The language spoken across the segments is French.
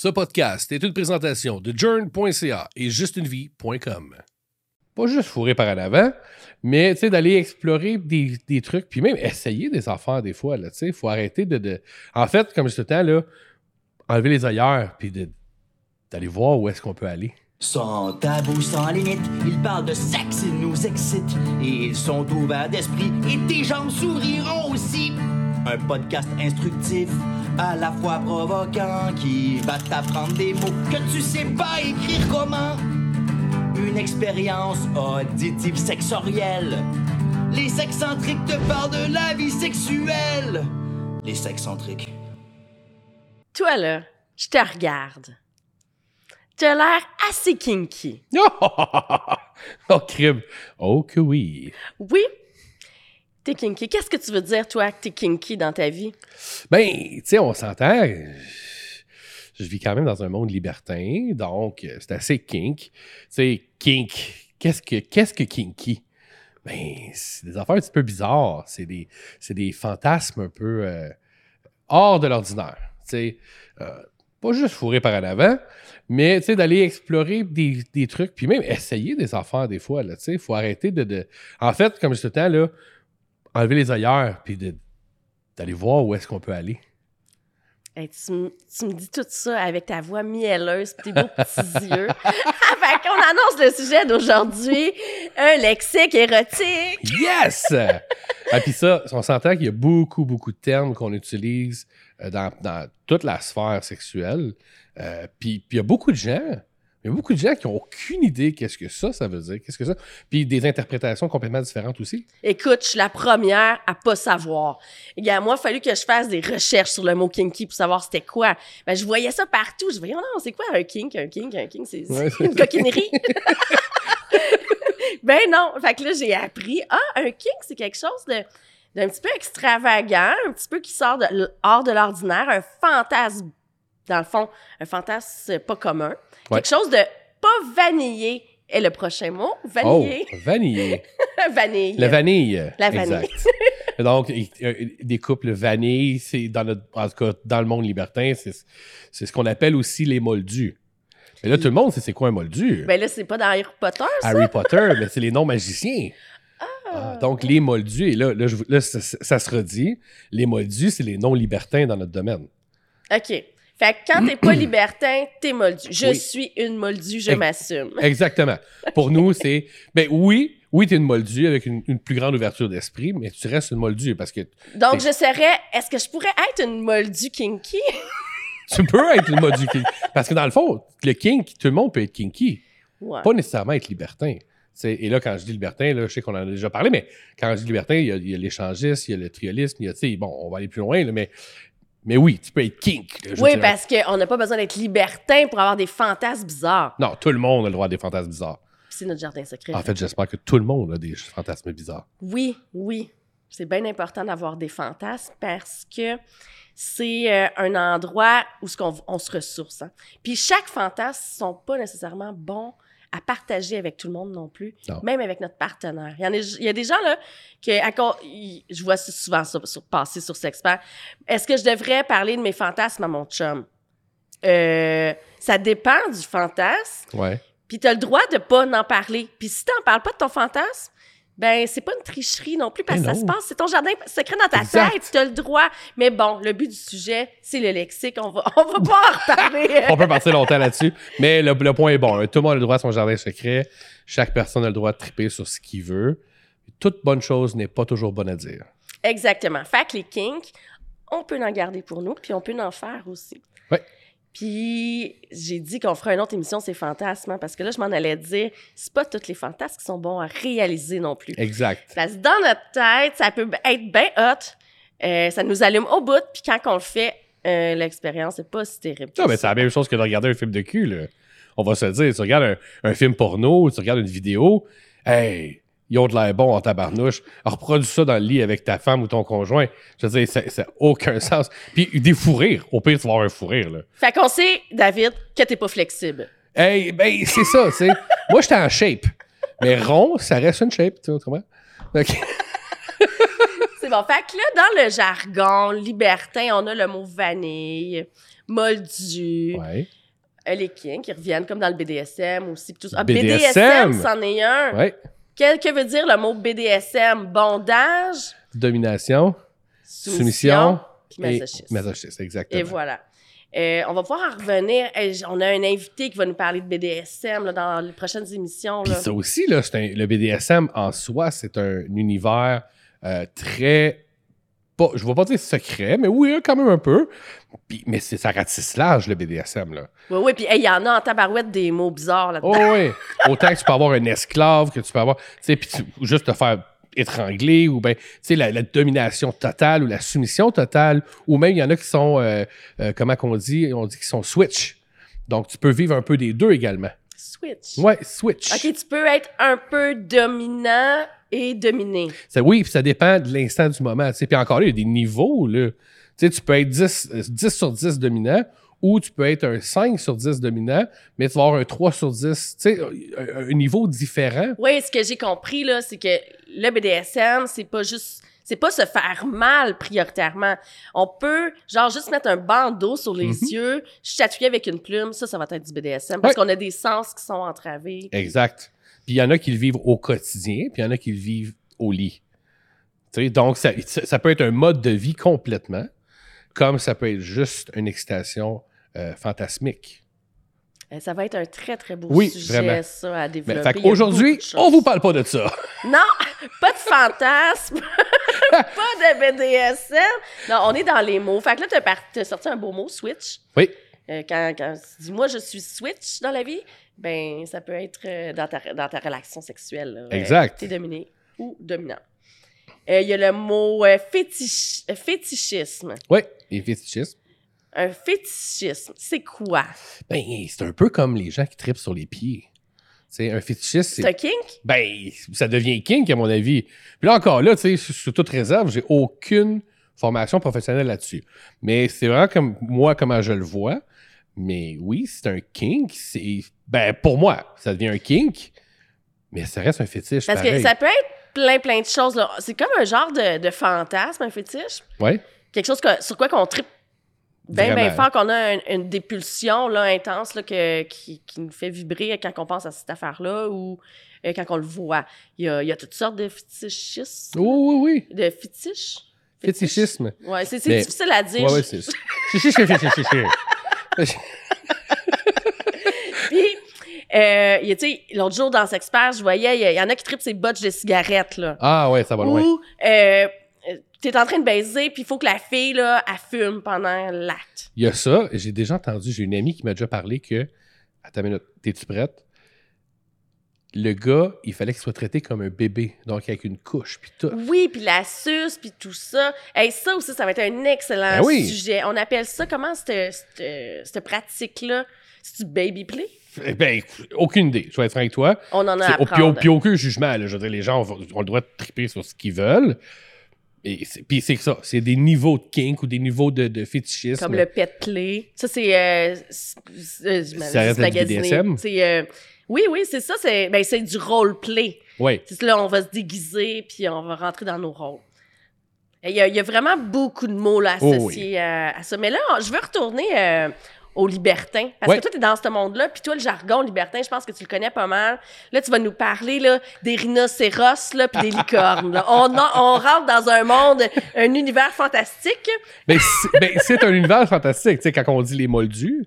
Ce podcast est une présentation de journ.ca et justunevie.com. Pas juste fourrer par en avant, mais d'aller explorer des, trucs, puis même essayer des affaires des fois. Il faut arrêter de, En fait, comme je te là, enlever les ailleurs, puis d'aller voir où est-ce qu'on peut aller. Sans tabou, sans limite, ils parlent de sexe, ils nous excitent. Et ils sont ouverts d'esprit et tes jambes s'ouvriront aussi. Un podcast instructif, à la fois provoquant, qui va t'apprendre des mots que tu sais pas écrire comment. Une expérience auditive sexorielle. Les sexcentriques te parlent de la vie sexuelle. Les sexcentriques. Toi, là, je te regarde. T'as l'air assez kinky. oh, crime! Oh que oui! Oui, kinky. Qu'est-ce que tu veux dire, toi, que t'es kinky dans ta vie? Ben, tu sais, on s'entend. Je vis quand même dans un monde libertin, donc euh, c'est assez kink. Tu sais, kink. Qu'est-ce que, qu'est-ce que kinky? Ben, c'est des affaires un petit peu bizarres. C'est des, c'est des fantasmes un peu euh, hors de l'ordinaire. Tu sais, euh, pas juste fourrer par en avant, mais tu sais, d'aller explorer des, des trucs, puis même essayer des affaires des fois. Tu sais, il faut arrêter de, de- En fait, comme je te temps, là, enlever les ailleurs, puis d'aller voir où est-ce qu'on peut aller. Hey, tu, me dis tout ça avec ta voix mielleuse tes beaux petits yeux. fait qu'on annonce le sujet d'aujourd'hui, un lexique érotique. Yes! ah, puis ça, on s'entend qu'il y a beaucoup, beaucoup de termes qu'on utilise euh, dans, dans toute la sphère sexuelle. Euh, puis il y a beaucoup de gens, il y a beaucoup de gens qui n'ont aucune idée qu'est-ce que ça, ça veut dire, qu'est-ce que ça. Puis des interprétations complètement différentes aussi. Écoute, je suis la première à pas savoir. Moi, il a fallu que je fasse des recherches sur le mot kinky pour savoir c'était quoi. Ben, je voyais ça partout. Je voyais, oh non, c'est quoi un kink? Un kink, un kink, c'est Ouais, une coquinerie. ben non. Fait que là, j'ai appris, ah, un kink, c'est quelque chose de d'un petit peu extravagant, un petit peu qui sort de, hors de l'ordinaire, un fantasme, dans le fond, un fantasme pas commun. Ouais. Quelque chose de pas vanillé est le prochain mot. Oh, Vanillé. vanille. La vanille. La vanille. Exact. Donc, euh, des couples vanille, c'est dans notre, en tout cas, dans le monde libertin, c'est c'est ce qu'on appelle aussi les moldus. Mais là, tout le monde sait c'est quoi un moldu. Ben là, c'est pas dans Harry Potter, ça? Harry Potter, mais c'est les noms magiciens. Ah, donc, les moldus, et là, là, je vous- là, ça, ça se redit, les moldus, c'est les noms libertins dans notre domaine. OK. Fait que quand t'es pas libertin, t'es moldu. Je Oui. suis une moldue, je m'assume. Exactement. Pour nous, c'est. Ben oui, oui, tu es une moldue avec une, une plus grande ouverture d'esprit, mais tu restes une moldue parce que Donc, je serais... Est-ce que je pourrais être une moldue kinky? tu peux être une moldue kinky. Parce que dans le fond, le kink, tout le monde peut être kinky. Ouais. Pas nécessairement être libertin. C'est- et là, quand je dis libertin, là, je sais qu'on en a déjà parlé, mais quand je dis libertin, il y a, l'échangiste, il y a le triolisme, il y a, tu sais, bon, on va aller plus loin, là, mais, mais oui, tu peux être kink. là, Oui, parce qu'on n'a pas besoin d'être libertin pour avoir des fantasmes bizarres. Non, tout le monde a le droit à des fantasmes bizarres. C'est notre jardin secret. En fait, j'espère que tout le monde a des fantasmes bizarres. Oui, oui. C'est bien important d'avoir des fantasmes parce que c'est euh, un endroit où ce qu'on, on se ressource. hein. Puis chaque fantasme sont pas nécessairement bons à partager avec tout le monde non plus, Non. même avec notre partenaire. Il y, en a, il y a des gens là que à je vois souvent ça sur, passer sur Sexpert. Est-ce que je devrais parler de mes fantasmes à mon chum? Euh, ça dépend du fantasme. Ouais. Puis t'as le droit de pas en parler. Puis si t'en parles pas de ton fantasme, ben c'est pas une tricherie non plus parce que ça se passe, c'est ton jardin secret dans ta Exact. tête, t'as le droit. Mais bon, le but du sujet, c'est le lexique, on va on va pas en reparler. On peut partir longtemps là-dessus, mais le, le point est bon. Tout le monde a le droit à son jardin secret. Chaque personne a le droit de triper sur ce qu'il veut. Toute bonne chose n'est pas toujours bonne à dire. Exactement. Fait que les kinks, on peut en garder pour nous, puis on peut en faire aussi. Ouais. Puis j'ai dit qu'on ferait une autre émission ces fantasmes, hein, parce que là je m'en allais dire, c'est pas tous les fantasmes qui sont bons à réaliser non plus. Exact. Parce que dans notre tête, ça peut être bien hot. Euh, ça nous allume au bout. Puis quand on le fait, euh, l'expérience n'est pas si terrible. Non, mais c'est la même chose que de regarder un film de cul, là. On va se dire. Tu regardes un, un film porno, tu regardes une vidéo, hey, ils ont de l'air bon en tabarnouche. Reproduis ça dans le lit avec ta femme ou ton conjoint. Je veux dire, ça n'a aucun sens. Puis des fous rires. Au pire, tu vas avoir un fou rire, là. Fait qu'on sait, David, que t'es pas flexible. Hey, ben, c'est ça, tu sais. Moi, j'étais en shape. Mais rond, ça reste une shape, tu vois, comment? Ok. C'est bon. Fait que là, dans le jargon libertin, on a le mot vanille. moldus, Ouais. euh, les kinks qui reviennent comme dans le BDSM aussi. tout. Ah, BDSM, BDSM, c'en est un. Ouais. Quel que veut dire le mot BDSM? Bondage, Domination, soumission, soumission? Puis et masochisme. masochisme, exactement. Et voilà. Euh, on va pouvoir en revenir. On a un invité qui va nous parler de BDSM là, dans les prochaines émissions. Puis ça aussi, là, c'est un- le BDSM en soi, c'est un univers euh, très. Pas, je ne vais pas dire secret, mais oui, quand même un peu. Puis- mais c'est ça ratisse large, le BDSM. Là. Oui, oui, puis hey, il y en a en tabarouette des mots bizarres là-dedans. Oh, oui. Autant que tu peux avoir un esclave, que tu peux avoir. Tu sais, puis tu- ou juste te faire étrangler, ou bien, tu sais, la, la domination totale ou la soumission totale, ou même il y en a qui sont, euh, euh, comment qu'on dit, on dit qu'ils sont switch. Donc, tu peux vivre un peu des deux également. Switch. Ouais, switch. OK, tu peux être un peu dominant et dominé. Ça, oui, puis ça dépend de l'instant du moment. tu sais. Puis encore là, il y a des niveaux. Là. Tu sais, tu peux être 10, euh, 10 sur 10 dominant ou tu peux être un 5 sur 10 dominant, mais tu vas avoir un 3 sur 10. Tu sais, un, un niveau différent. Oui, ce que j'ai compris, là, c'est que le BDSM, c'est pas juste. C'est pas se faire mal prioritairement. On peut, genre, juste mettre un bandeau sur les Mhm. yeux, chatouiller avec une plume, ça, ça va être du BDSM. Parce Ouais. qu'on a des sens qui sont entravés. Exact. Puis il y en a qui le vivent au quotidien, puis il y en a qui le vivent au lit. Tu sais, donc, ça, ça peut être un mode de vie complètement, comme ça peut être juste une excitation euh, fantasmique. Euh, Ça va être un très, très beau Oui, sujet, vraiment. ça, à Mais, développer. fait Il y a qu'aujourd'hui, beaucoup de choses. on vous parle pas de ça. Non, pas de fantasme, pas de BDSM. Non, on est dans les mots. Fait que là, par- t'as sorti un beau mot, switch. Oui. Euh, quand, quand tu dis, moi, je suis switch dans la vie, ben, ça peut être euh, dans, ta, dans ta relation sexuelle. là. Exact. T'es dominé ou dominant. Euh, Il y a le mot euh, fétichisme. Oui, les fétichismes. Un fétichisme, c'est quoi? Ben, c'est un peu comme les gens qui tripent sur les pieds. C'est un fétichisme, C'est un kink? ben, ça devient kink à mon avis. Puis là encore là, tu sais, sur toute réserve, j'ai aucune formation professionnelle là-dessus. Mais c'est vraiment comme moi comment je le vois. Mais oui, c'est un kink. C'est ben pour moi, ça devient un kink. Mais ça reste un fétiche. Parce pareil. que ça peut être plein, plein de choses. C'est comme un genre de, de fantasme, un fétiche. Ouais. quelque chose que- sur quoi qu'on tripe bien, bien fort, qu'on a un- une dépulsion là, intense là, que, qui, qui nous fait vibrer quand on pense à cette affaire-là ou euh, quand on le voit. Il y a, il y a toutes sortes de fétichismes. Oui, oui, oui. De fétiches. Fétichisme. Ouais, c'est difficile à dire. Ouais, ouais, c'est. Puis, euh, tu sais, l'autre jour dans Sexpert, je voyais, il y, y en a qui tripent ces botches de cigarettes, là. Ah ouais, ça va loin. Ou, euh, t'es en train de baiser, puis il faut que la fille, là, elle fume pendant l'acte. Il y a ça, j'ai déjà entendu, j'ai une amie qui m'a déjà parlé que. Attends une minute, t'es-tu prête? Le gars, il fallait qu'il soit traité comme un bébé, donc avec une couche, puis tout. Oui, puis la suce, puis tout ça. Hey, ça aussi, ça va être un excellent Ben oui. sujet. On appelle ça, comment cette, cette, cette pratique-là? C'est du baby play? Eh Ben, aucune idée, je vais être franc avec toi. On en a à au- Puis, apprendre. puis aucun jugement, là. je veux dire, les gens ont, ont le droit de triper sur ce qu'ils veulent. Et puis c'est ça, c'est des niveaux de kink ou des niveaux de, de fétichisme. Comme le pet play. Ça, c'est... Euh, c'est- euh, Ça reste du. BDSM? C'est... euh, oui, oui, c'est ça. C'est ben, c'est du role-play. Oui, C'est là, on va se déguiser, puis on va rentrer dans nos rôles. Il y, a, il y a vraiment beaucoup de mots là, Oh associés à, à ça. Mais là, je veux retourner euh, au libertin. Parce que toi, tu es dans ce monde-là, puis toi, le jargon libertin, je pense que tu le connais pas mal. Là, tu vas nous parler là, des rhinocéros, là, puis des licornes. là. On, a- on rentre dans un monde, un univers fantastique. C'est c'est un univers fantastique, tu sais, quand on dit les moldus.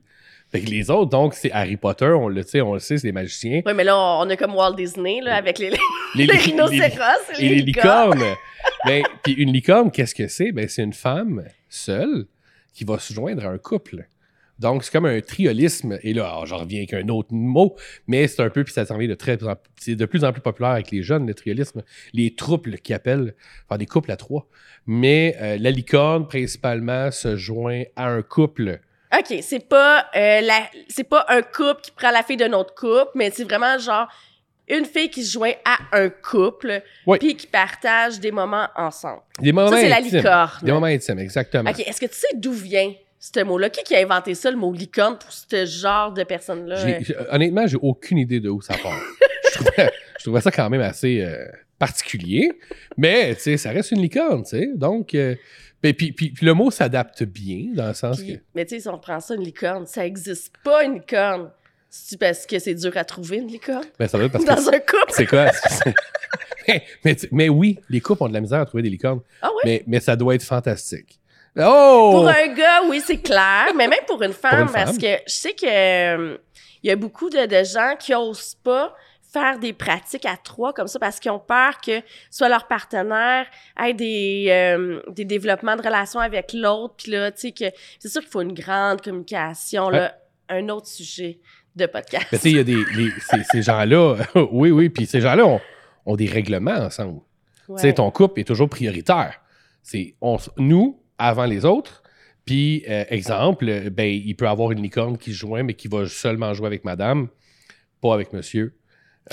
Fait que les autres, donc, c'est Harry Potter, on le, tu sais, on le sait, c'est des magiciens. Oui, mais là, on a comme Walt Disney, là, avec les, les, Les, les les- rhinocéros et les licornes. ben, puis une licorne, qu'est-ce que c'est? Ben, c'est une femme seule qui va se joindre à un couple. Donc, c'est comme un triolisme. Et là, alors, j'en reviens avec un autre mot, mais c'est un peu, puis ça s'en vient de très, c'est de plus en plus populaire avec les jeunes, le triolisme. Les trouples qui appellent, enfin, des couples à trois. Mais euh, la licorne, principalement, se joint à un couple. OK, c'est pas euh, la c'est pas un couple qui prend la fille d'un autre couple, mais c'est vraiment genre une fille qui se joint à un couple Oui. puis qui partage des moments ensemble. Des moments c'est la licorne. Des moments intimes, exactement. OK, est-ce que tu sais d'où vient ce mot-là? Qui qui a inventé ça le mot licorne pour ce genre de personnes-là J'ai- honnêtement, j'ai aucune idée de où ça part. je, trouvais, je trouvais ça quand même assez euh, particulier, mais tu sais, ça reste une licorne, tu sais. Donc, euh, Mais puis, puis, puis le mot s'adapte bien, dans le sens Puis- que... mais tu sais, si on reprend ça, une licorne, ça existe pas une licorne. C'est parce que c'est dur à trouver une licorne? Ben, ça être parce que... dans un couple. C'est quoi? mais, mais, tu- mais oui, les couples ont de la misère à trouver des licornes. Ah oui? Mais, mais ça doit être fantastique. Oh! Pour un gars, oui, c'est clair, mais même pour une femme, une parce que je sais que euh, y a beaucoup de, de gens qui osent pas faire des pratiques à trois comme ça parce qu'ils ont peur que soit leur partenaire ait des, euh, des développements de relations avec l'autre puis là tu sais que c'est sûr qu'il faut une grande communication là un autre sujet de podcast Mais tu sais, il y a des... les- ces, ces gens-là... oui, oui, puis ces gens-là ont, ont des règlements ensemble. Ouais. Tu sais, ton couple est toujours prioritaire. C'est nous avant les autres. Puis, euh, exemple, ben, il peut avoir une licorne qui se joint, mais qui va seulement jouer avec madame, pas avec monsieur.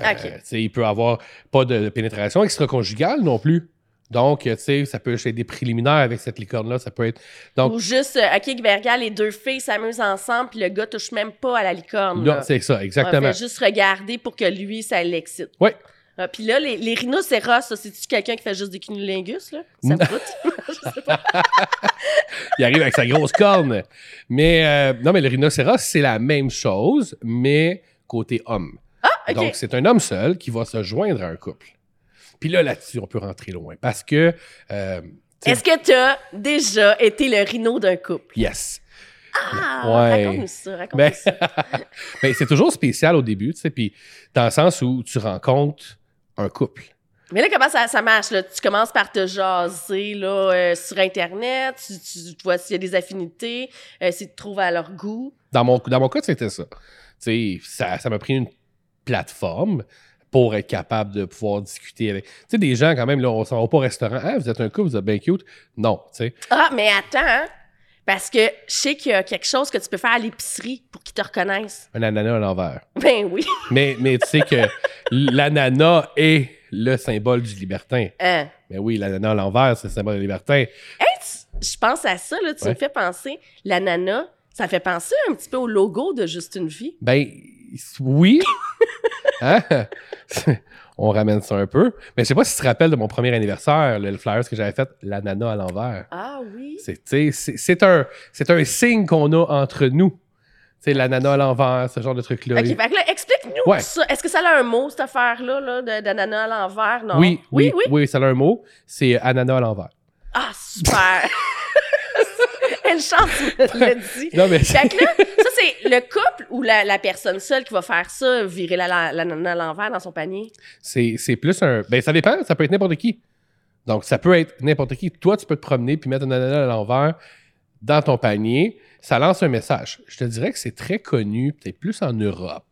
Euh, Ok. tu sais, il peut avoir pas de pénétration extra-conjugale non plus. Donc, euh, tu sais, ça peut être des préliminaires avec cette licorne-là. Ça peut être. Donc, ou juste euh, ok regarde les deux filles s'amusent ensemble puis le gars touche même pas à la licorne non, c'est ça, Ouais, exactement. fait juste regarder pour que lui, ça l'excite. Ouais. Ah, Puis là, les, les rhinocéros, c'est-tu quelqu'un qui fait juste des cunnilingus, là? Ça? Je sais pas. Il arrive avec sa grosse corne. Mais, euh, non, mais le rhinocéros, c'est la même chose, mais côté homme. Donc, c'est un homme seul qui va se joindre à un couple. Puis là, là-dessus, on peut rentrer loin. Parce que, euh, Est-ce que tu as déjà été le rhino d'un couple? yes. Ah! Ouais. Raconte-nous ça, raconte-nous Mais, ça. mais c'est toujours spécial au début, tu sais, puis dans le sens où tu rencontres un couple. Mais là, comment ça, ça marche? Là? Tu commences par te jaser là, euh, sur Internet, tu, tu, tu vois s'il y a des affinités, euh, si tu te trouves à leur goût. Dans mon, dans mon cas, c'était ça. Tu sais, ça m'a pris une plateforme pour être capable de pouvoir discuter avec. Tu sais, des gens, quand même, là, on s'en va pas au restaurant. Ah, vous êtes un couple, vous êtes bien cute. Non, tu sais. Ah, mais attends, hein, parce que je sais qu'il y a quelque chose que tu peux faire à l'épicerie pour qu'ils te reconnaissent. Un ananas à l'envers. Ben oui. Mais, mais tu sais que l'ananas est le symbole du libertin. Hein. Mais oui, l'ananas à l'envers, c'est le symbole du libertin. Hey, je pense à ça, là, tu Ouais. me fais penser, l'ananas, ça fait penser un petit peu au logo de Juste une vie. Ben, oui. Hein? On ramène ça un peu. Mais je sais pas si tu te rappelles de mon premier anniversaire, le, le flyers que j'avais fait, l'ananas à l'envers. Ah oui. C'est, c'est, c'est un, c'est un signe qu'on a entre nous. Sais, l'ananas à l'envers, ce genre de truc-là. Explique-nous Ouais. ça. Est-ce que ça a un mot, cette affaire-là, là, d'ananas à l'envers? Non. oui, oui, oui. oui, ça a un mot. C'est ananas à l'envers. Ah, super. Elle chante, tu me l'as dit. Non, mais Fait que là, ça, c'est le couple ou la, la personne seule qui va faire ça, virer la- la- à l'envers dans son panier? c'est, c'est plus un. Ben, ça dépend, ça peut être n'importe qui. Donc, ça peut être n'importe qui. Toi, tu peux te promener puis mettre un ananas à l'envers dans ton panier. Ça lance un message. Je te dirais que c'est très connu, peut-être plus en Europe,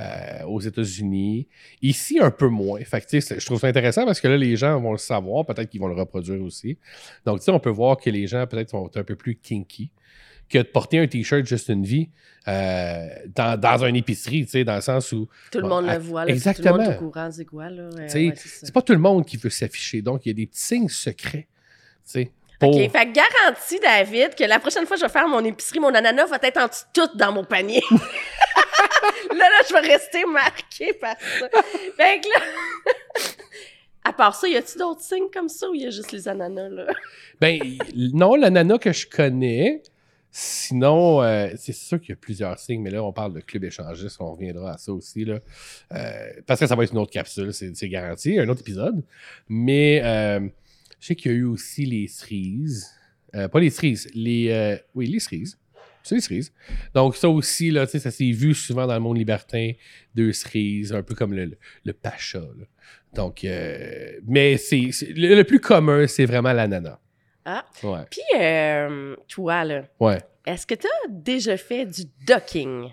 euh, aux États-Unis. Ici, un peu moins. Fait que, je trouve ça intéressant parce que là, les gens vont le savoir. Peut-être qu'ils vont le reproduire aussi. Donc, on peut voir que les gens, peut-être, vont être un peu plus kinky que de porter un T-shirt juste une vie euh, dans, dans une épicerie, tu sais, dans le sens où Tout le monde le voit, là. Tout le monde exactement. est au courant, c'est quoi, là? Euh, ouais, pas tout le monde qui veut s'afficher. Donc, il y a des petits signes secrets. Tu sais, pour... OK, fait garantie, David, que la prochaine fois que je vais faire mon épicerie, mon ananas va être en dessous de tout dans mon panier. là, là, je vais rester marquée par ça. Fait que là... à part ça, y a-tu d'autres signes comme ça ou y a juste les ananas, là? Ben, non, l'ananas que je connais. Sinon, euh, c'est sûr qu'il y a plusieurs signes, mais là, on parle de club échangiste, on reviendra à ça aussi. Là. Euh, parce que ça va être une autre capsule, c'est garanti, un autre épisode. Mais euh, je sais qu'il y a eu aussi les cerises. Euh, pas les cerises, les. oui, les cerises. C'est les cerises. Donc, ça aussi, là, tu sais, ça s'est vu souvent dans le monde libertin, deux cerises, un peu comme le, le, le pacha. là. Donc, euh, mais c'est le, le plus commun, c'est vraiment l'ananas. Ah. Ouais. Puis, euh, toi, là, Ouais. est-ce que t'as déjà fait du docking?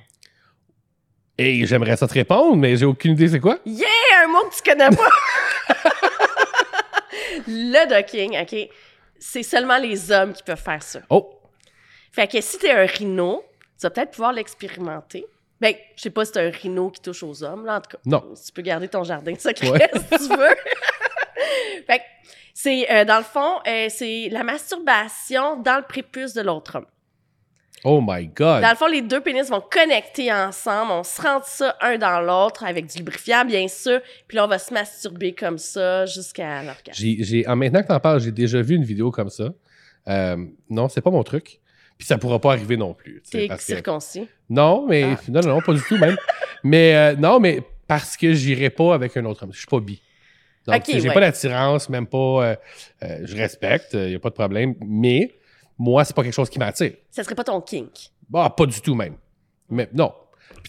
Et j'aimerais ça te répondre, mais j'ai aucune idée c'est quoi? Yeah! Un mot que tu connais pas! Le docking, OK? C'est seulement les hommes qui peuvent faire ça. Oh! Fait que si t'es un rhino, tu vas peut-être pouvoir l'expérimenter. Ben, je sais pas si t'es un rhino qui touche aux hommes, là, en tout cas. Non. Tu peux garder ton jardin secret Ouais. si tu veux. fait que c'est, euh, dans le fond, euh, c'est la masturbation dans le prépuce de l'autre homme. Oh my God! Dans le fond, les deux pénis vont connecter ensemble. On se rentre ça un dans l'autre avec du lubrifiant, bien sûr. Puis là, on va se masturber comme ça jusqu'à l'orgasme. J'ai, j'ai- en maintenant que t'en parles, j'ai déjà vu une vidéo comme ça. Euh, non, c'est pas mon truc. Puis ça pourra pas arriver non plus. T'es parce que- circoncis. Non, mais Ah. non, non, non, pas du tout même. mais euh, non, mais parce que j'irai pas avec un autre homme. Je suis pas bi. Donc, j'ai ouais. pas d'attirance, même pas. euh, euh, je respecte, il y a pas de problème. Mais moi, c'est pas quelque chose qui m'attire. Ça serait pas ton kink. Bah, pas du tout même. Mais non.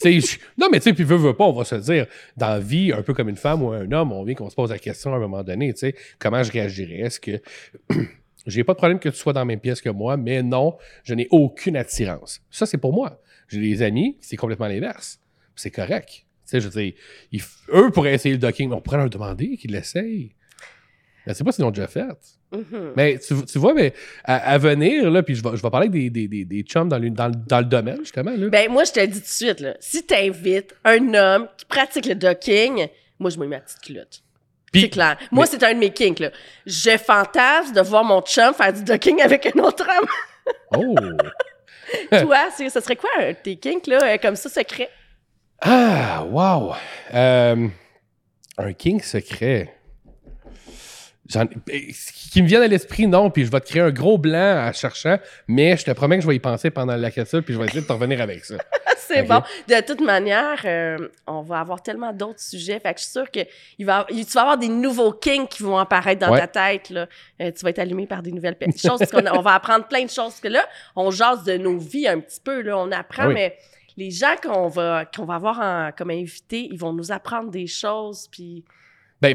Puis, je- non, mais tu sais, puis veut, veut pas, on va se dire, dans la vie, un peu comme une femme ou un homme, on vient qu'on se pose la question à un moment donné, tu sais, comment je réagirais? Est-ce que j'ai pas de problème que tu sois dans la même pièce que moi, mais non, je n'ai aucune attirance. Ça, c'est pour moi. J'ai des amis, c'est complètement l'inverse. C'est correct. Tu sais, je veux dire, ils f- eux pourraient essayer le docking, mais on pourrait leur demander qu'ils l'essayent. Je sais pas s'ils l'ont déjà fait. Mhm. Mais tu, tu vois, mais à, à venir, là, puis je vais, je vais parler avec des, des, des, des chums dans, le- dans, le- dans le domaine, justement. Là. Ben, moi, je te le dis tout de suite, là. Si t'invites un homme qui pratique le docking, moi, je mets ma petite culotte. C'est clair. Moi, mais- c'est un de mes kinks, là. Je fantasme de voir mon chum faire du docking avec un autre homme. Oh! Toi, c'est- ce serait quoi un de tes kinks, là, euh, comme ça, secret? Ah, wow! Euh, un king secret. Ce qui me vient à l'esprit, non, puis je vais te créer un gros blanc en cherchant, mais je te promets que je vais y penser pendant la capsule, puis je vais essayer de te revenir avec ça. c'est bon. De toute manière, euh, on va avoir tellement d'autres sujets. Fait que je suis sûre que il va, tu vas avoir des nouveaux kinks qui vont apparaître dans Ouais. ta tête. Là. Euh, tu vas être allumé par des nouvelles choses. qu'on on va apprendre plein de choses. Parce que là, on jase de nos vies un petit peu. Là. On apprend, oui. mais les gens qu'on va, qu'on va avoir en- comme invités, ils vont nous apprendre des choses. Puis... Ben,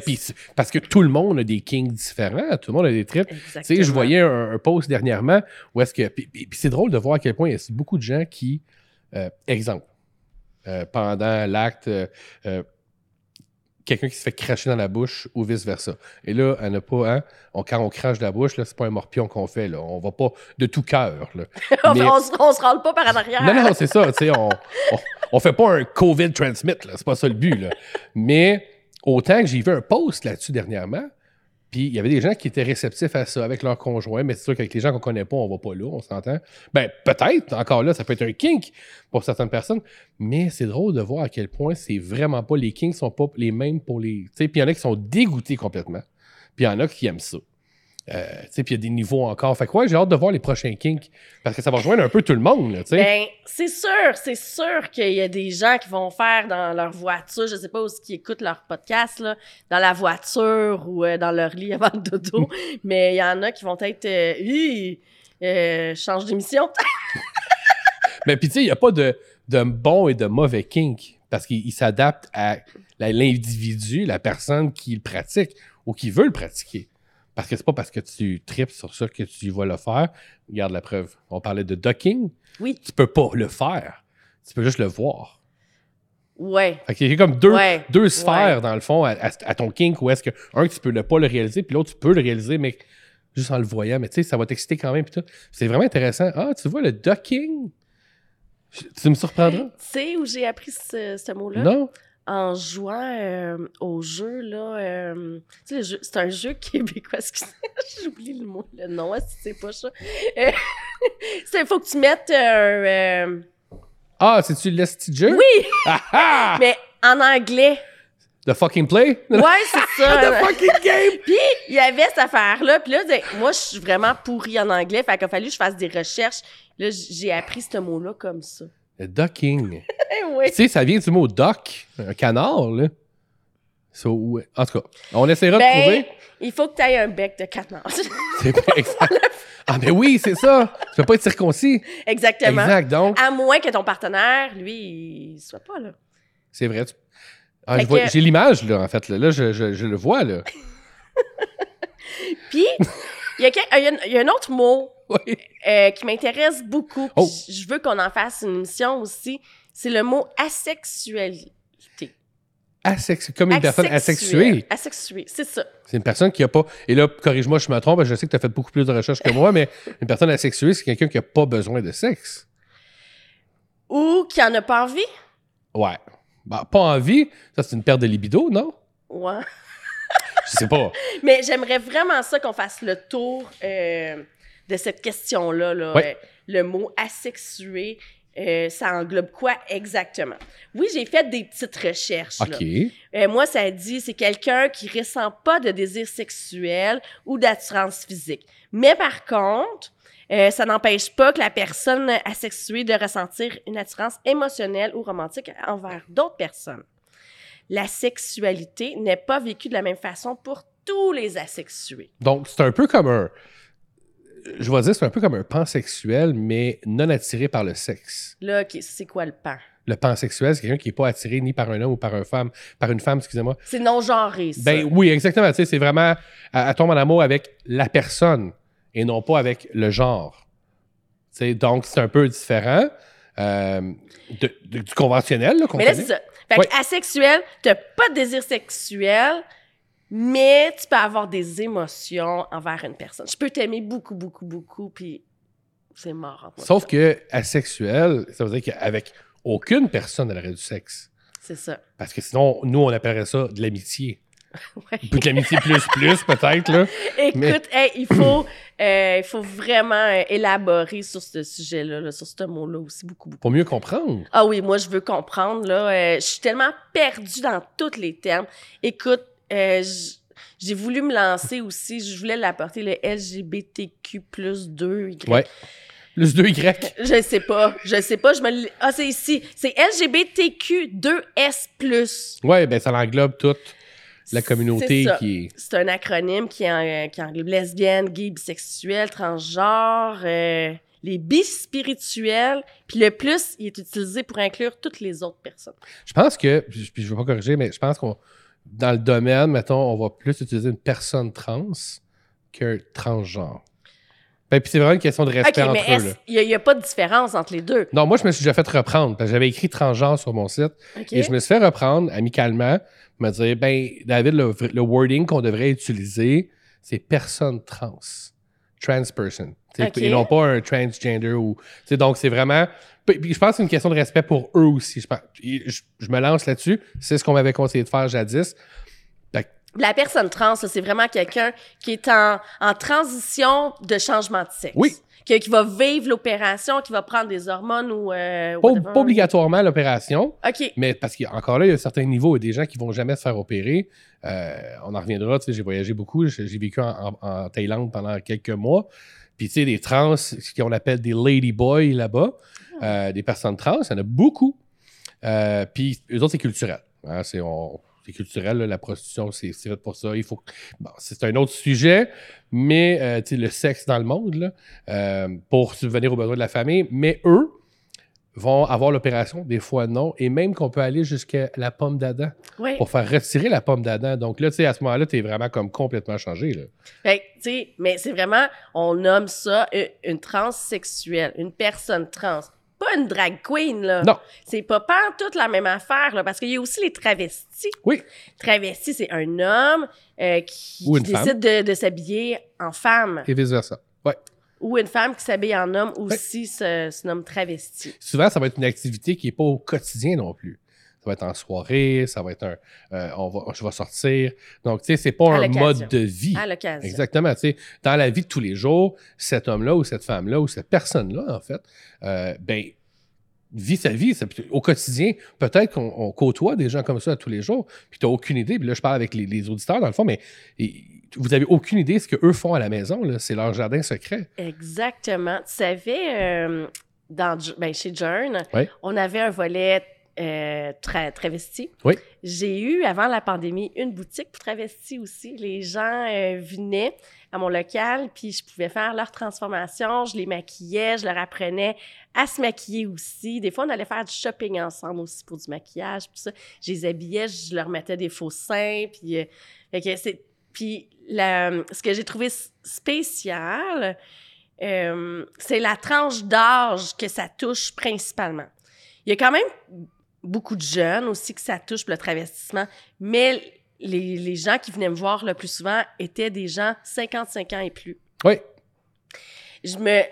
parce que tout le monde a des kings différents, tout le monde a des trips. Tu sais, je voyais un, un post dernièrement où est-ce que. Puis, c'est drôle de voir à quel point il y a beaucoup de gens qui. euh, exemple, euh, pendant l'acte, euh, euh, quelqu'un qui se fait cracher dans la bouche ou vice-versa. Et là, elle n'a pas. Hein, on, quand on crache de la bouche, là, c'est pas un morpion qu'on fait. Là. On va pas de tout cœur. on, mais- on, se- on se râle pas par en arrière. Non, non, c'est ça. tu sais, on, on, on fait pas un COVID transmit. C'est pas ça le but, là. Mais autant que j'ai vu un post là-dessus dernièrement, puis il y avait des gens qui étaient réceptifs à ça avec leur conjoint, mais c'est sûr qu'avec les gens qu'on connaît pas, on va pas là, on s'entend. Ben, peut-être, encore là, ça peut être un kink pour certaines personnes, mais c'est drôle de voir à quel point c'est vraiment pas, les kinks sont pas les mêmes pour les. Tu sais, puis il y en a qui sont dégoûtés complètement, puis il y en a qui aiment ça. Euh, puis il y a des niveaux encore. Fait que ouais, j'ai hâte de voir les prochains kinks, parce que ça va rejoindre un peu tout le monde, là, tu sais. Ben, c'est sûr, c'est sûr qu'il y a des gens qui vont faire dans leur voiture, je sais pas où qui écoutent leur podcast, là, dans la voiture ou euh, dans leur lit avant le dodo, mais il y en a qui vont être, euh, euh, change d'émission. Mais puis, tu sais, il n'y a pas de, de bon et de mauvais kink parce qu'il il s'adapte à l'individu, la personne qui le pratique ou qui veut le pratiquer. Parce que c'est pas parce que tu tripes sur ça que tu vas le faire. Regarde la preuve. On parlait de docking. Oui. Tu peux pas le faire. Tu peux juste le voir. Ouais. Fait qu'il y a comme deux, Ouais. deux sphères, dans le fond, à, à- à ton kink, où est-ce que, un, tu peux ne pas le réaliser, puis l'autre, tu peux le réaliser, mais juste en le voyant. Mais tu sais, ça va t'exciter quand même. C'est vraiment intéressant. Ah, tu vois, le docking? Tu me surprendras? Tu sais où j'ai appris ce, ce mot-là? Non? En jouant euh, au jeu, là. euh, tu sais, le jeu- c'est un jeu québécois. Excusez, j'oublie le mot, le nom, si c'est pas ça. Euh, c'est faut que tu mettes un. euh, Ah, c'est-tu le petit jeu? Oui! Ah ah! Mais en anglais. The fucking play? Ouais, c'est ça. The fucking game! Puis, il y avait cette affaire-là. Puis là, ben, moi, je suis vraiment pourrie en anglais. Fait qu'il a fallu que je fasse des recherches. Là, j'ai appris ce mot-là comme ça. Le ducking. Eh oui. tu sais, ça vient du mot duck, un canard, là. So, ouais. En tout cas, on essaiera de Ben, trouver. il faut que tu aies un bec de canard. C'est pas exact. Ah, mais oui, c'est ça. Tu peux pas être circoncis. Exactement. Exact. Donc, À moins que ton partenaire, lui, il soit pas là. c'est vrai. tu- Ah, que- J'ai l'image, là, en fait. Là, Là, je, je- je le vois, là. Puis, il y, a il y a il y a un autre mot Oui. euh, qui m'intéresse beaucoup. Oh. Je veux qu'on en fasse une émission aussi. C'est le mot asexualité. Asex- comme une personne asexuée. Asexuée, c'est ça. C'est une personne qui a pas. Et là, corrige-moi, je me trompe, je sais que tu as fait beaucoup plus de recherches que moi, mais une personne asexuée, c'est quelqu'un qui a pas besoin de sexe. Ou qui en a pas envie? Ouais. Bah, pas envie, ça c'est une perte de libido, non? Ouais. Je sais pas. Mais j'aimerais vraiment ça qu'on fasse le tour euh, de cette question-là. là. Ouais. Euh, le mot asexué. euh, ça englobe quoi exactement? Oui, j'ai fait des petites recherches. là. OK. Euh, moi, ça dit c'est quelqu'un qui ressent pas de désir sexuel ou d'attirance physique. Mais par contre, euh, ça n'empêche pas que la personne asexuée de ressentir une attirance émotionnelle ou romantique envers d'autres personnes. La sexualité n'est pas vécue de la même façon pour tous les asexués. Donc, c'est un peu comme un. Je vais dire, c'est un peu comme un pansexuel, mais non attiré par le sexe. Là, c'est quoi le pan? Le pansexuel, c'est quelqu'un qui n'est pas attiré ni par un homme ou par une femme, par une femme, excusez-moi. C'est non-genré, ça. Ben oui, exactement. Tu sais, c'est vraiment. Elle tombe en amour avec la personne et non pas avec le genre. Tu sais, donc, c'est un peu différent euh, de- de- du conventionnel là, Mais là, c'est ça. Fait que asexuel, t'as pas de désir sexuel, mais tu peux avoir des émotions envers une personne. Je peux t'aimer beaucoup, beaucoup, beaucoup, puis c'est mort moi. Sauf que asexuel, ça veut dire qu'avec aucune personne, elle aurait du sexe. C'est ça. Parce que sinon, nous, on appellerait ça de l'amitié. Ouais. Ou de l'amitié plus plus, peut-être, là. Écoute, Mais- hey, il, faut, euh, il faut vraiment euh, élaborer sur ce sujet-là, là, sur ce mot-là aussi, beaucoup, beaucoup. Pour mieux comprendre. Ah oui, moi, je veux comprendre, là. euh, je suis tellement perdue dans tous les termes. Écoute, euh, j'ai voulu me lancer aussi, je voulais l'apporter, le LGBTQ plus 2 Y. Ouais. Plus 2 Y. Je sais pas, je sais pas, je me Ah, c'est ici. C'est LGBTQ2S+. Ouais, ben ça englobe toute la C'est communauté qui est. C'est un acronyme qui, en- qui englobe lesbienne, gay, bisexuel, transgenre, euh, les bispirituels. Puis le plus, il est utilisé pour inclure toutes les autres personnes. Je pense que, puis puis je ne veux pas corriger, mais je pense qu'on, dans le domaine, mettons, on va plus utiliser une personne trans qu'un transgenre. Ben, puis c'est vraiment une question de respect entre eux. il n'y a, pas de différence entre les deux? Non, moi, je me suis déjà fait reprendre parce que j'avais écrit transgenre sur mon site et je me suis fait reprendre amicalement, me dire, ben, David, le, le wording qu'on devrait utiliser, c'est personne trans, trans person, Tu sais, Ok. et non pas un transgender ou, tu sais, donc c'est vraiment, puis je pense que c'est une question de respect pour eux aussi. Je, je me lance là-dessus, c'est ce qu'on m'avait conseillé de faire jadis. La personne trans, c'est vraiment quelqu'un qui est en, en transition de changement de sexe. Oui. Qui, qui va vivre l'opération, qui va prendre des hormones ou... euh, pas, obligatoirement l'opération, OK. Mais parce qu'encore là, il y a certains niveaux et des gens qui vont jamais se faire opérer. Euh, on en reviendra, tu sais, j'ai voyagé beaucoup. J'ai vécu en, en- en Thaïlande pendant quelques mois. Puis, tu sais, des trans, ce qu'on appelle des ladyboys là-bas, euh, des personnes trans, il y en a beaucoup. Euh, puis, eux autres, c'est culturel. Hein, on- c'est culturel, là, la prostitution, c'est fait pour ça. Il faut. Bon, c'est un autre sujet, mais euh, le sexe dans le monde, là, euh, pour subvenir aux besoins de la famille. Mais eux, vont avoir l'opération, des fois non, et même qu'on peut aller jusqu'à la pomme d'Adam Oui. pour faire retirer la pomme d'Adam. Donc là, tu sais, à ce moment-là, tu es vraiment comme complètement changé. Là. Fait sais, mais c'est vraiment, on nomme ça une, une transsexuelle, une personne trans. Pas une drag queen, là. Non. C'est pas pas toute la même affaire, là, parce qu'il y a aussi les travestis. Oui. Travesti, c'est un homme euh, qui, Ou une qui femme. décide de, de s'habiller en femme. Et vice-versa. Ouais. Ou une femme qui s'habille en homme aussi se, se nomme travesti. Souvent, ça va être une activité qui n'est pas au quotidien non plus. Ça va être en soirée, ça va être un. euh, on va, je vais sortir. Donc, tu sais, c'est pas À un mode de vie. À l'occasion. Exactement. Tu sais, dans la vie de tous les jours, cet homme-là ou cette femme-là ou cette personne-là, en fait, euh, ben, vit sa vie. Ça- au quotidien, peut-être qu'on on côtoie des gens comme ça tous les jours, puis tu n'as aucune idée. Puis là, je parle avec les, les auditeurs, dans le fond, mais et- vous avez aucune idée de ce qu'eux font à la maison. là. C'est leur jardin secret. Exactement. Tu savais, euh, dans, ben, chez Jern, Oui. on avait un volet euh, tra- travesti. Oui. J'ai eu, avant la pandémie, une boutique pour travestis aussi. Les gens euh, venaient à mon local, puis je pouvais faire leur transformation. Je les maquillais, je leur apprenais à se maquiller aussi. Des fois, on allait faire du shopping ensemble aussi pour du maquillage, puis ça. Je les habillais, je leur mettais des faux seins, puis... euh, fait que c'est... Puis la- ce que j'ai trouvé spécial, euh, c'est la tranche d'âge que ça touche principalement. Il y a quand même beaucoup de jeunes aussi que ça touche le travestissement, mais les, les gens qui venaient me voir le plus souvent étaient des gens 55 ans et plus. Oui. Je me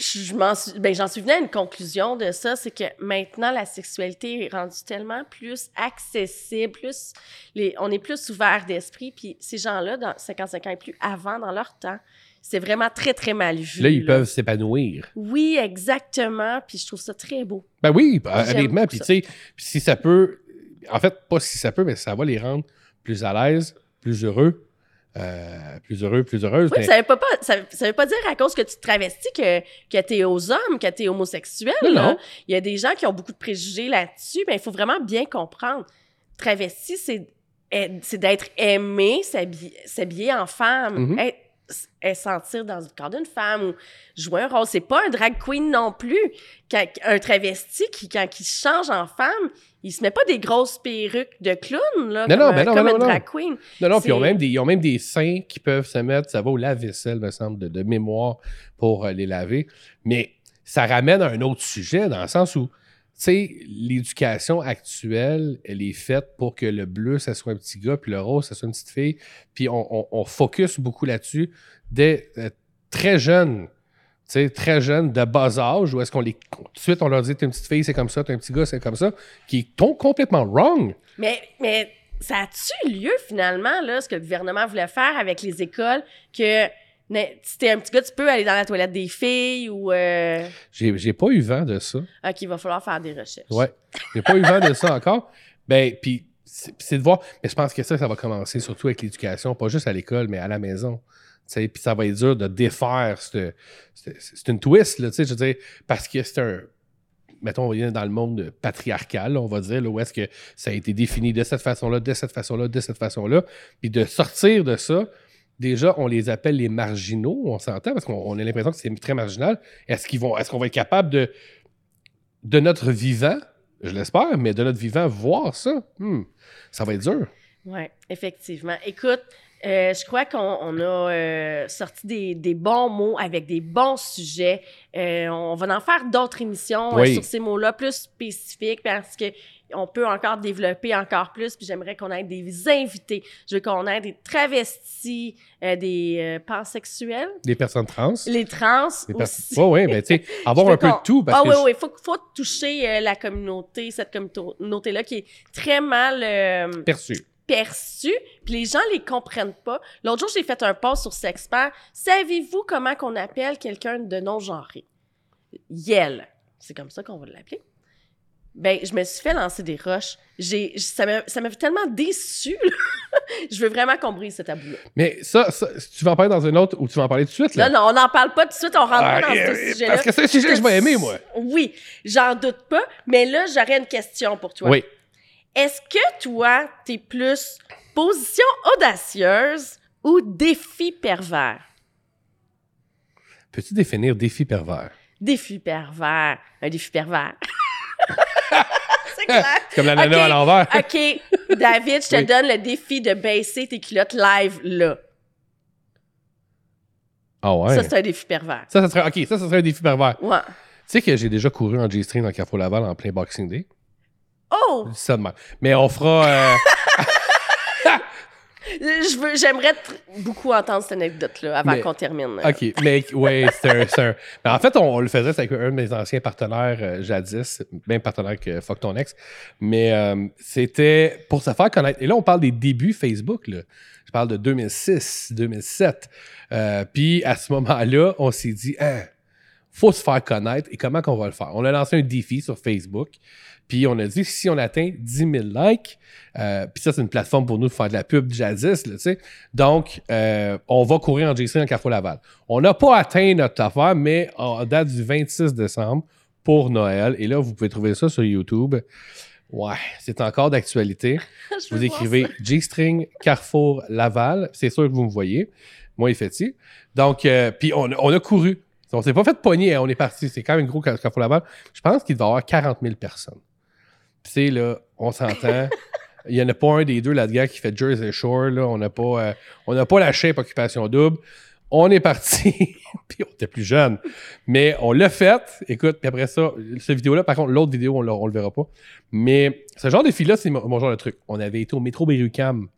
je, je m'en suis, ben, j'en suis venue à une conclusion de ça, c'est que maintenant, la sexualité est rendue tellement plus accessible, plus les, on est plus ouvert d'esprit, puis ces gens-là, dans 55 ans et plus, avant, dans leur temps, c'est vraiment très, très mal vu. Là, ils peuvent s'épanouir. Oui, exactement. Puis je trouve ça très beau. Ben oui, ben, honnêtement. Puis tu sais, si ça peut. En fait, pas si ça peut, mais ça va les rendre plus à l'aise, plus heureux. euh, plus heureux, plus heureuses. Oui, mais- puis ça veut pas, pas- ça, ça veut pas dire à cause que tu te travestis que, que tu es aux hommes, que tu es homosexuel. Non. Il y a des gens qui ont beaucoup de préjugés là-dessus, mais il faut vraiment bien comprendre. Travesti, c'est c'est d'être aimé, s'habiller s'habiller en femme, Mhm. être sentir dans le corps d'une femme ou jouer un rôle. C'est pas un drag queen non plus. Quand- un travesti qui, quand il change en femme, il se met pas des grosses perruques de clown, là, Non, comme, non, ben non, comme ben une drag queen. Non, non, puis ils ont, même des, ils ont même des seins qui peuvent se mettre, ça va au lave-vaisselle, me semble, de, de mémoire pour euh, les laver. Mais ça ramène à un autre sujet, dans le sens où, sais, l'éducation actuelle, elle est faite pour que le bleu, ça soit un petit gars, puis le rose, ça soit une petite fille. Puis on, on, on focus beaucoup là-dessus dès euh, très jeune. Tu sais, très jeune, de bas âge, où est-ce qu'on les. Tout de suite, on leur dit, t'es une petite fille, c'est comme ça, t'es un petit gars, c'est comme ça, qui est com- complètement wrong. Mais, mais ça a-tu lieu finalement, là, ce que le gouvernement voulait faire avec les écoles, que ne- si t'es un petit gars, tu peux aller dans la toilette des filles ou... Euh... J'ai j'ai pas eu vent de ça. OK, il va falloir faire des recherches. Ouais. J'ai pas eu vent de ça encore. Ben, puis c'est c'est de voir. Mais je pense que ça, ça va commencer surtout avec l'éducation, pas juste à l'école, mais à la maison. Tu sais, Puis ça va être dur de défaire. C'est une twist, là, tu sais, je veux dire, parce que c'est un. Mettons, on vient dans le monde patriarcal, on va dire, là, où est-ce que ça a été défini de cette façon-là, de cette façon-là, de cette façon-là. Puis de sortir de ça, déjà, on les appelle les marginaux, on s'entend, parce qu'on on a l'impression que c'est très marginal. Est-ce qu'ils est-ce qu'on va être capable de, de notre vivant, je l'espère, mais de notre vivant, voir ça, hmm, ça va être dur. Oui, effectivement. Écoute, euh, je crois qu'on on a euh, sorti des, des bons mots avec des bons sujets. Euh, on va en faire d'autres émissions euh, Oui. sur ces mots-là plus spécifiques parce que on peut encore développer encore plus. Puis j'aimerais qu'on ait des invités. Je veux qu'on ait des travestis, euh, des euh, pansexuels, Des personnes trans. les trans Des aussi. personnes. Oui, mais tu sais, avoir un peu de tout. Parce ah que oui, je- oui, il faut, faut toucher euh, la communauté, cette communauté-là qui est très mal euh, perçu. perçue, puis les gens les comprennent pas. L'autre jour, j'ai fait un post sur Sexpert. Savez-vous comment qu'on appelle quelqu'un de non-genré? Yel. C'est comme ça qu'on va l'appeler. Ben, je me suis fait lancer des roches. J'ai, ça m'a ça m'a tellement déçu. je veux vraiment qu'on brise ce tabou-là. Mais ça, ça, tu vas en parler dans une autre ou tu vas en parler tout de suite? Là? Non, non, on n'en parle pas tout de suite, on rentre Ah, pas dans euh, ce sujet-là. parce que c'est un sujet que je vais aimer, moi. Oui, j'en doute pas. Mais là, j'aurais une question pour toi. Oui. Est-ce que toi, t'es plus position audacieuse ou défi pervers? Peux-tu définir défi pervers? Défi pervers. Un défi pervers. C'est clair. C'est comme la nana à l'envers. OK, David, je te Oui. donne le défi de baisser tes culottes live là. Ah ouais. Ça, c'est un défi pervers. Ça, ça serait, OK, ça, ça serait un défi pervers. Ouais. Tu sais que j'ai déjà couru en G-string dans Carrefour Laval en plein Boxing Day? Oh! Je dis ça de même. Mais on fera. euh, Je veux, j'aimerais tr- beaucoup entendre cette anecdote-là avant Mais- qu'on termine. OK, mais ouais, c'est un, c'est un- mais en fait, on, on le faisait c'est avec un de mes anciens partenaires euh, jadis, même partenaire que Fuck ton ex. Mais euh, c'était pour se faire connaître. Et là, on parle des débuts Facebook. Là. Je parle de 2006, 2007. Euh, Puis à ce moment-là, on s'est dit, hein, faut se faire connaître. Et comment qu'on va le faire? On a lancé un défi sur Facebook. Puis on a dit, si on atteint 10 000 likes, euh, puis ça, c'est une plateforme pour nous de faire de la pub jadis, là, tu sais. Donc, euh, on va courir en GC en Carrefour Laval. On n'a pas atteint notre affaire, mais en date du 26 décembre pour Noël. Et là, vous pouvez trouver ça sur YouTube. Ouais, c'est encore d'actualité. Vous écrivez. G-string Carrefour Laval. C'est sûr que vous me voyez. Moi, effectivement. Donc, euh, puis on, a- on a couru. On s'est pas fait pogner, hein, on est parti. C'est quand même gros Car- Carrefour Laval. Je pense qu'il va y avoir 40 000 personnes. Puis c'est là, on s'entend. Il n'y en a pas un des deux là-dedans qui fait Jersey Shore. Là. On n'a pas, euh, pas la shape Occupation Double. On est parti, puis on était plus jeune. Mais on l'a fait. Écoute, puis après ça, cette vidéo-là, par contre, l'autre vidéo, on ne le verra pas. Mais ce genre de fille-là, c'est mon, mon genre de truc. On avait été au métro Berrucam,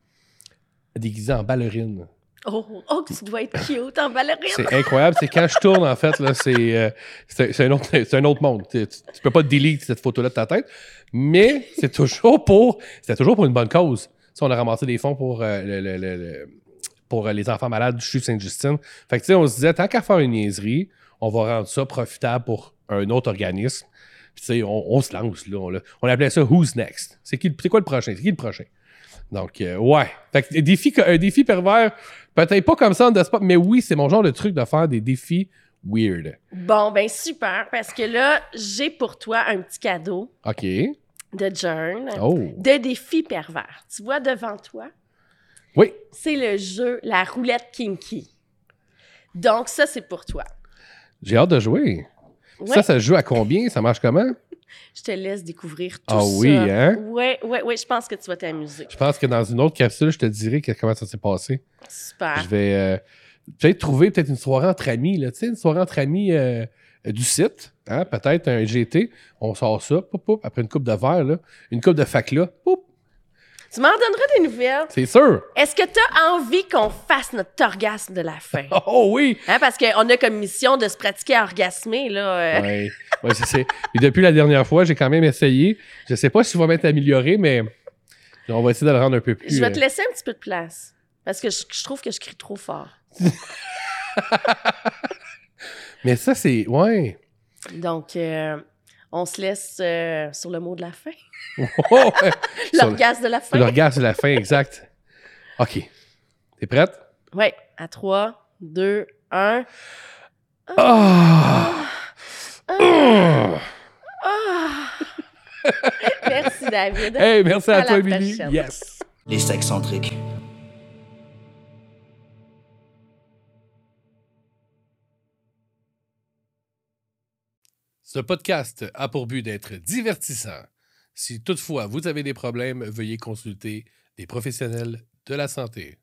déguisé en ballerine. Oh, oh, tu dois être cute en ballerine. C'est incroyable. C'est quand je tourne, en fait, euh, c'est, un, autre, un autre monde. Tu, tu- peux pas delete cette photo-là de ta tête. Mais c'est toujours pour, c'était toujours pour une bonne cause. On a ramassé des fonds pour, euh, le, le- le- pour euh, les enfants malades du CHU Sainte-Justine. Fait que, on se disait, tant qu'à faire une niaiserie, on va rendre ça profitable pour un autre organisme. Puis, on, se lance, là. On, on appelait ça Who's Next? C'est c'est quoi le prochain? C'est qui le prochain? Donc, euh, ouais. Fait que, défi, un défi pervers, peut-être pas comme ça the spot, mais oui, c'est mon genre de truc de faire des défis weird. Bon, ben super, parce que là, j'ai pour toi un petit cadeau OK. de Jern, Oh. de défi pervers. Tu vois devant toi, Oui. c'est le jeu La roulette kinky. Donc, ça, c'est pour toi. J'ai hâte de jouer. Ouais, Ça, ça se joue à combien? Ça marche comment? Je te laisse découvrir tout Ah ça. oui, hein? Ouais, ouais, ouais, je pense que tu vas t'amuser. Je pense que dans une autre capsule, je te dirai que- comment ça s'est passé. Super. Je vais euh, peut-être trouver peut-être une soirée entre amis, là, tu sais, une soirée entre amis euh, euh, du site, hein, peut-être un GT. On sort ça, poup, poup, après une coupe de verre, là, une coupe de facla, poup, Tu m'en donneras des nouvelles. c'est sûr. Est-ce que tu as envie qu'on fasse notre orgasme de la fin? Oh oui! Hein, parce qu'on a comme mission de se pratiquer à orgasmer, là. euh. Ouais, ouais, c'est- Et depuis la dernière fois, j'ai quand même essayé. Je sais pas si vais m'être amélioré, mais on va essayer de le rendre un peu plus. Je vais te euh, laisser un petit peu de place. Parce que je, je trouve que je crie trop fort. Mais ça, c'est. Ouais. Donc, euh, on se laisse euh, sur le mot de la fin. Oh, L'orgasme de la fin. Le regard, c'est la fin, exact. OK. T'es prête? Oui, à 3, 2, 1. Ah! Ah! Merci, David. Hey, merci à, À toi, la Émilie. Yes. Les sexcentriques. Ce podcast a pour but d'être divertissant. Si toutefois vous avez des problèmes, veuillez consulter des professionnels de la santé.